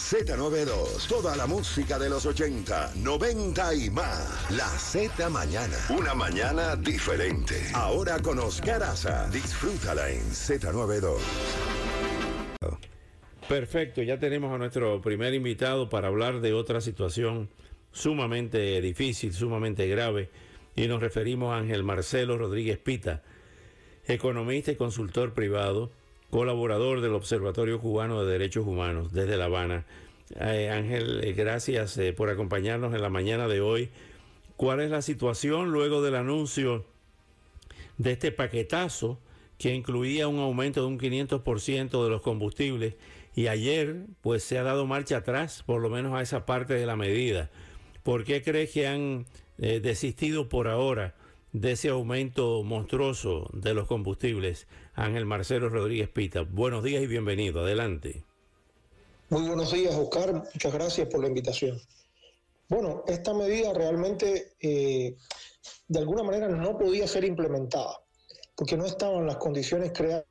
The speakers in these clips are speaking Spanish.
Z92, toda la música de los 80, 90 y más. La Z Mañana. Una mañana diferente. Ahora con Oscar Aza. Disfrútala en Z92. Perfecto, ya tenemos a nuestro primer invitado para hablar de otra situación sumamente difícil, sumamente grave, y nos referimos a Ángel Marcelo Rodríguez Pita, economista y consultor privado, colaborador del Observatorio Cubano de Derechos Humanos desde La Habana. Eh, Ángel, eh, gracias eh, por acompañarnos en la mañana de hoy. ¿Cuál es la situación luego del anuncio de este paquetazo que incluía un aumento de un 500% de los combustibles y ayer pues se ha dado marcha atrás, por lo menos a esa parte de la medida? ¿Por qué crees que han desistido por ahora de ese aumento monstruoso de los combustibles? Ángel Marcelo Rodríguez Pita. Buenos días y bienvenido. Adelante. Muy buenos días, Oscar. Muchas gracias por la invitación. Bueno, esta medida realmente eh, de alguna manera no podía ser implementada porque no estaban las condiciones creadas.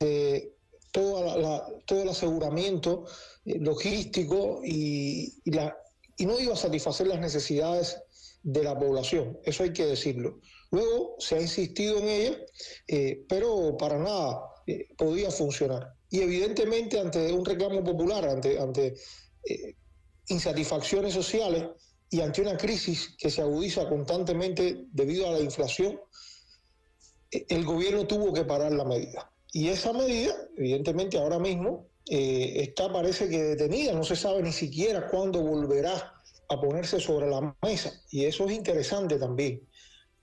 Eh, todo, el aseguramiento eh, logístico y, y no iba a satisfacer las necesidades de la población, eso hay que decirlo. Luego se ha insistido en ella, eh, pero para nada eh, podía funcionar. Y evidentemente ante un reclamo popular, ante, ante eh, insatisfacciones sociales y ante una crisis que se agudiza constantemente debido a la inflación, el gobierno tuvo que parar la medida. Y esa medida, evidentemente ahora mismo, está parece que detenida, no se sabe ni siquiera cuándo volverá a ponerse sobre la mesa. Y eso es interesante también.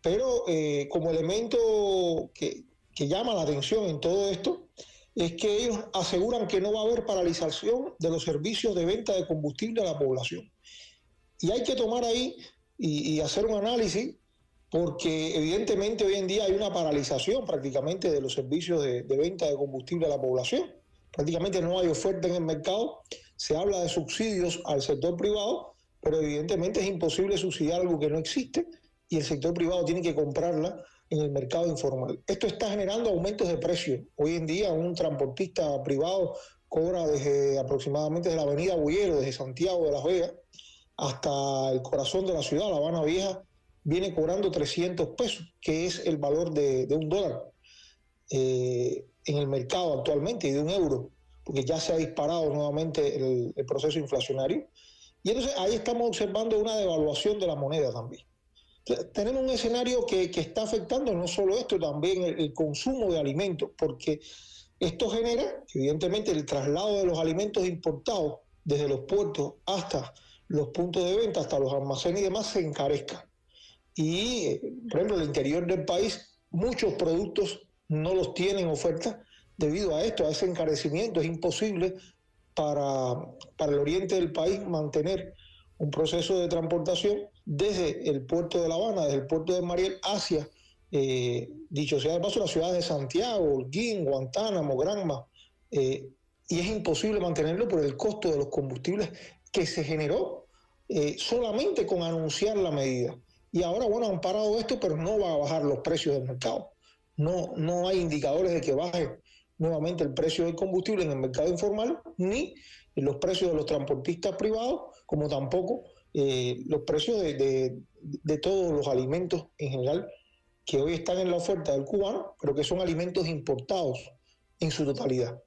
Pero eh, como elemento que, que llama la atención en todo esto, es que ellos aseguran que no va a haber paralización de los servicios de venta de combustible a la población. Y hay que tomar ahí y, hacer un análisis, porque evidentemente hoy en día hay una paralización prácticamente de los servicios de, de, venta de combustible a la población. Prácticamente no hay oferta en el mercado, se habla de subsidios al sector privado, pero evidentemente es imposible subsidiar algo que no existe y el sector privado tiene que comprarla en el mercado informal. Esto está generando aumentos de precios. Hoy en día un transportista privado cobra desde aproximadamente de la avenida Bullero, desde Santiago de Las Vegas, hasta el corazón de la ciudad, La Habana Vieja, viene cobrando 300 pesos, que es el valor de, un dólar eh, en el mercado actualmente y de un euro, porque ya se ha disparado nuevamente el proceso inflacionario. Y entonces ahí estamos observando una devaluación de la moneda también. Tenemos un escenario que, está afectando no solo esto, también el, consumo de alimentos, porque esto genera, evidentemente, el traslado de los alimentos importados desde los puertos hasta los puntos de venta, hasta los almacenes y demás, se encarezca. Y, eh, por ejemplo, en el interior del país, muchos productos no los tienen oferta debido a esto, a ese encarecimiento. Es imposible para, para el oriente del país mantener un proceso de transportación desde el puerto de La Habana, desde el puerto de Mariel hacia, eh, dicho sea de paso, las ciudades de Santiago, Holguín, Guantánamo, Granma, eh, y es imposible mantenerlo por el costo de los combustibles que se generó eh, solamente con anunciar la medida. Y ahora, bueno, han parado esto, pero no va a bajar los precios del mercado. No, no hay indicadores de que baje nuevamente el precio del combustible en el mercado informal, ni los precios de los transportistas privados, como tampoco eh, los precios de, todos los alimentos en general que hoy están en la oferta del cubano, pero que son alimentos importados en su totalidad.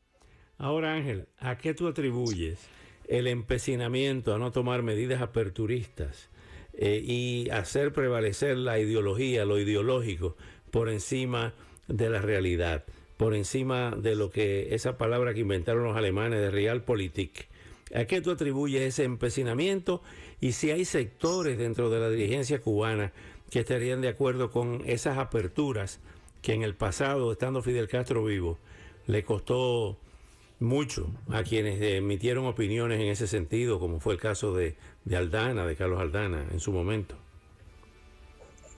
Ahora Ángel, ¿a qué tú atribuyes el empecinamiento a no tomar medidas aperturistas eh, y hacer prevalecer la ideología, lo ideológico, por encima de la realidad, por encima de lo que esa palabra que inventaron los alemanes de realpolitik. ¿A qué tú atribuyes ese empecinamiento? Y si hay sectores dentro de la dirigencia cubana que estarían de acuerdo con esas aperturas que en el pasado, estando Fidel Castro vivo, le costó mucho a quienes emitieron opiniones en ese sentido, como fue el caso de, Aldana, de Carlos Aldana en su momento.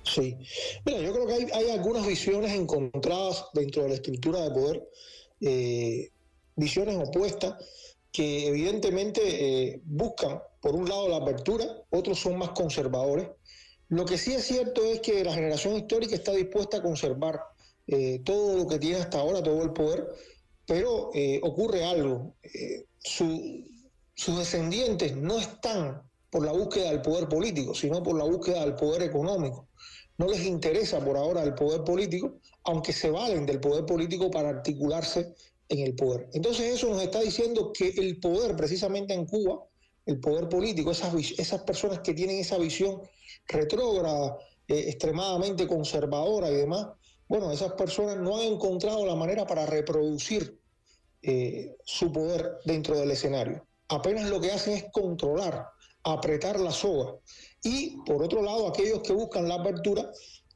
Sí, mira, yo creo que hay, algunas visiones encontradas dentro de la estructura de poder, eh, visiones opuestas que evidentemente eh, buscan, por un lado, la apertura, otros son más conservadores. Lo que sí es cierto es que la generación histórica está dispuesta a conservar eh, todo lo que tiene hasta ahora, todo el poder, pero ocurre algo. Sus descendientes no están por la búsqueda del poder político, sino por la búsqueda del poder económico. No les interesa por ahora el poder político, aunque se valen del poder político para articularse en el poder. Entonces eso nos está diciendo que el poder, precisamente en Cuba, el poder político, esas, esas personas que tienen esa visión retrógrada, eh, extremadamente conservadora y demás, bueno, esas personas no han encontrado la manera para reproducir eh, su poder dentro del escenario. Apenas lo que hacen es controlar, apretar la soga. Y por otro lado, aquellos que buscan la apertura,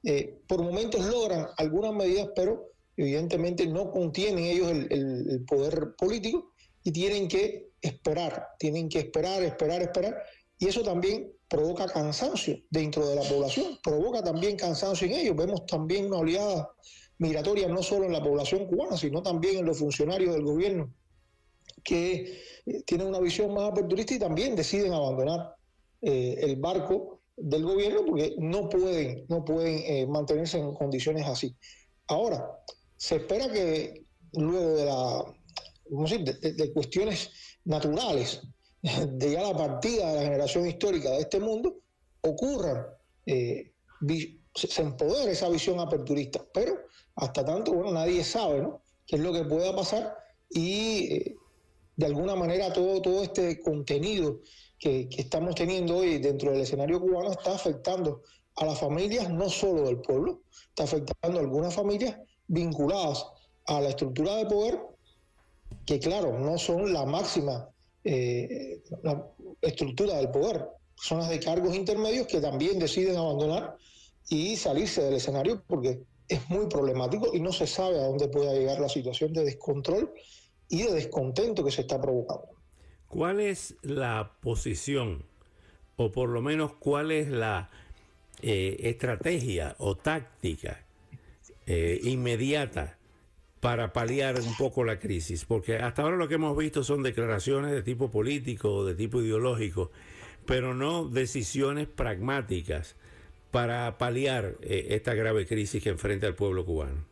eh, por momentos logran algunas medidas, pero evidentemente no contienen ellos el poder político y tienen que esperar, tienen que esperar, esperar, esperar. Y eso también provoca cansancio dentro de la población, provoca también cansancio en ellos. Vemos también una oleada migratoria no solo en la población cubana, sino también en los funcionarios del gobierno que eh, tienen una visión más aperturista y también deciden abandonar eh, el barco del gobierno porque no pueden, no pueden eh, mantenerse en condiciones así. Ahora, se espera que luego de la, de cuestiones naturales de ya la partida de la generación histórica de este mundo, ocurran, eh, se empodere esa visión aperturista. Pero hasta tanto, bueno, nadie sabe ¿no? qué es lo que pueda pasar y de alguna manera todo, todo este contenido que, que, estamos teniendo hoy dentro del escenario cubano está afectando a las familias, no solo del pueblo, está afectando a algunas familias vinculadas a la estructura de poder, que claro, no son la máxima eh, estructura del poder, zonas de cargos intermedios que también deciden abandonar y salirse del escenario porque es muy problemático y no se sabe a dónde pueda llegar la situación de descontrol y de descontento que se está provocando. ¿Cuál es la posición, o por lo menos cuál es la eh, estrategia o táctica eh, inmediata para paliar un poco la crisis, porque hasta ahora lo que hemos visto son declaraciones de tipo político o de tipo ideológico, pero no decisiones pragmáticas para paliar eh, esta grave crisis que enfrenta el pueblo cubano.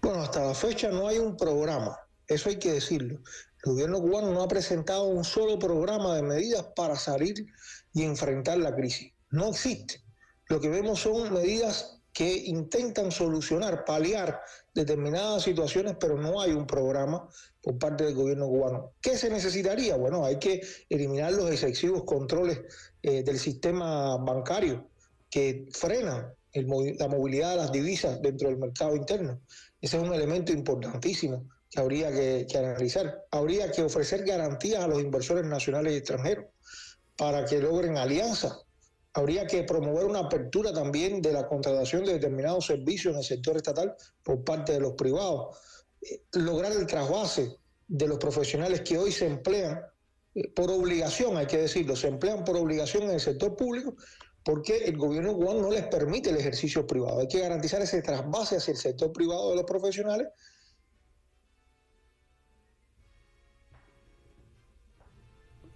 Bueno, hasta la fecha no hay un programa, eso hay que decirlo. El gobierno cubano no ha presentado un solo programa de medidas para salir y enfrentar la crisis. No existe. Lo que vemos son medidas que intentan solucionar, paliar determinadas situaciones, pero no hay un programa por parte del gobierno cubano. ¿Qué se necesitaría? Bueno, hay que eliminar los excesivos controles eh, del sistema bancario que frenan la movilidad de las divisas dentro del mercado interno. Ese es un elemento importantísimo que habría que, analizar. Habría que ofrecer garantías a los inversores nacionales y extranjeros para que logren alianzas habría que promover una apertura también de la contratación de determinados servicios en el sector estatal por parte de los privados, eh, lograr el trasvase de los profesionales que hoy se emplean eh, por obligación, hay que decirlo, se emplean por obligación en el sector público porque el gobierno cubano no les permite el ejercicio privado. Hay que garantizar ese trasvase hacia el sector privado de los profesionales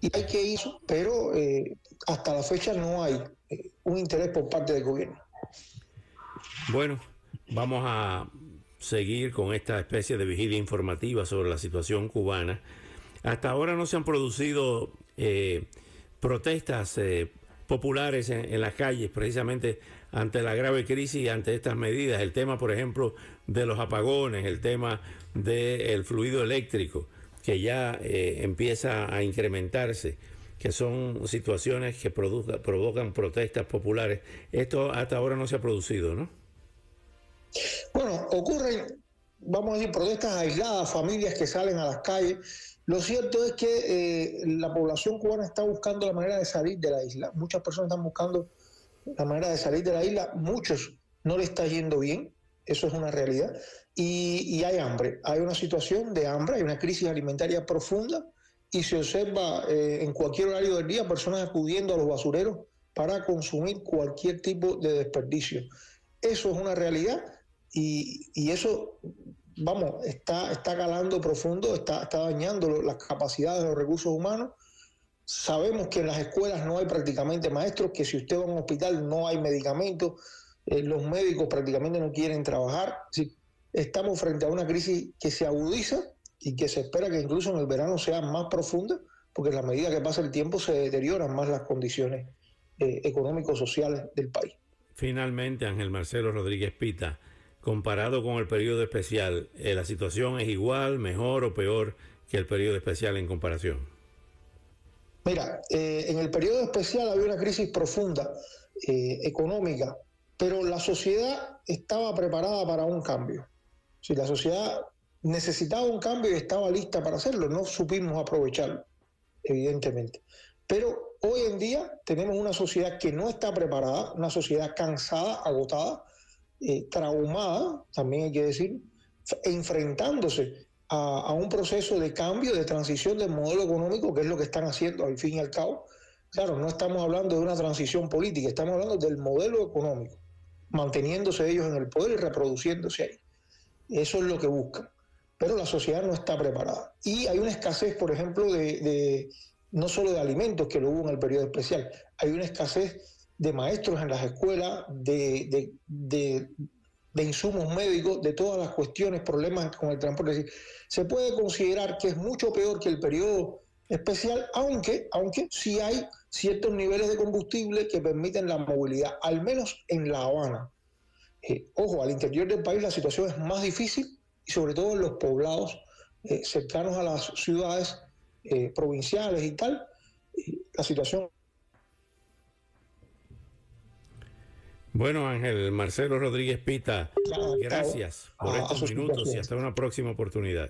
y hay que ir, pero eh, hasta la fecha no hay eh, un interés por parte del gobierno. Bueno, vamos a seguir con esta especie de vigilia informativa sobre la situación cubana. Hasta ahora no se han producido eh, protestas populares en, las calles precisamente ante la grave crisis y ante estas medidas. El tema, por ejemplo, de los apagones, el tema del fluido eléctrico que ya eh, empieza a incrementarse, que son situaciones que provocan protestas populares. Esto hasta ahora no se ha producido, ¿no? Bueno, ocurren, vamos a decir, protestas aisladas, familias que salen a las calles. Lo cierto es que eh, la población cubana está buscando la manera de salir de la isla. Muchas personas están buscando la manera de salir de la isla. Muchos no le está yendo bien, eso es una realidad. Y, hay hambre, hay una situación de hambre, hay una crisis alimentaria profunda y se observa eh, en cualquier horario del día personas acudiendo a los basureros para consumir cualquier tipo de desperdicio. Eso es una realidad y, eso, vamos, está, está calando profundo, está, está dañando las capacidades de los recursos humanos. Sabemos que en las escuelas no hay prácticamente maestros, que si usted va a un hospital no hay medicamentos, eh, los médicos prácticamente no quieren trabajar. estamos frente a una crisis que se agudiza y que se espera que incluso en el verano sea más profunda, porque a la medida que pasa el tiempo se deterioran más las condiciones eh, económicos sociales del país. Finalmente, Ángel Marcelo Rodríguez Pita, comparado con el periodo especial, eh, ¿la situación es igual, mejor o peor que el periodo especial en comparación? Mira, eh, en el periodo especial había una crisis profunda económica, pero la sociedad estaba preparada para un cambio. Si la sociedad necesitaba un cambio y estaba lista para hacerlo, no supimos aprovecharlo, evidentemente. Pero hoy en día tenemos una sociedad que no está preparada, una sociedad cansada, agotada, eh, traumada, también hay que decir, enfrentándose a, un proceso de cambio, de transición del modelo económico, que es lo que están haciendo al fin y al cabo. Claro, no estamos hablando de una transición política, estamos hablando del modelo económico, manteniéndose ellos en el poder y reproduciéndose ahí. Eso es lo que buscan. Pero la sociedad no está preparada. Y hay una escasez, por ejemplo, de no solo de alimentos, que lo hubo en el periodo especial, hay una escasez de maestros en las escuelas, de, insumos médicos, de todas las cuestiones, problemas con el transporte. se puede considerar que es mucho peor que el periodo especial, aunque, aunque sí hay ciertos niveles de combustible que permiten la movilidad, al menos en La Habana. Eh, ojo, al interior del país la situación es más difícil y sobre todo en los poblados eh, cercanos a las ciudades eh, provinciales y tal, la situación. Bueno, Ángel Marcelo Rodríguez Pita, gracias por estos minutos y hasta una próxima oportunidad.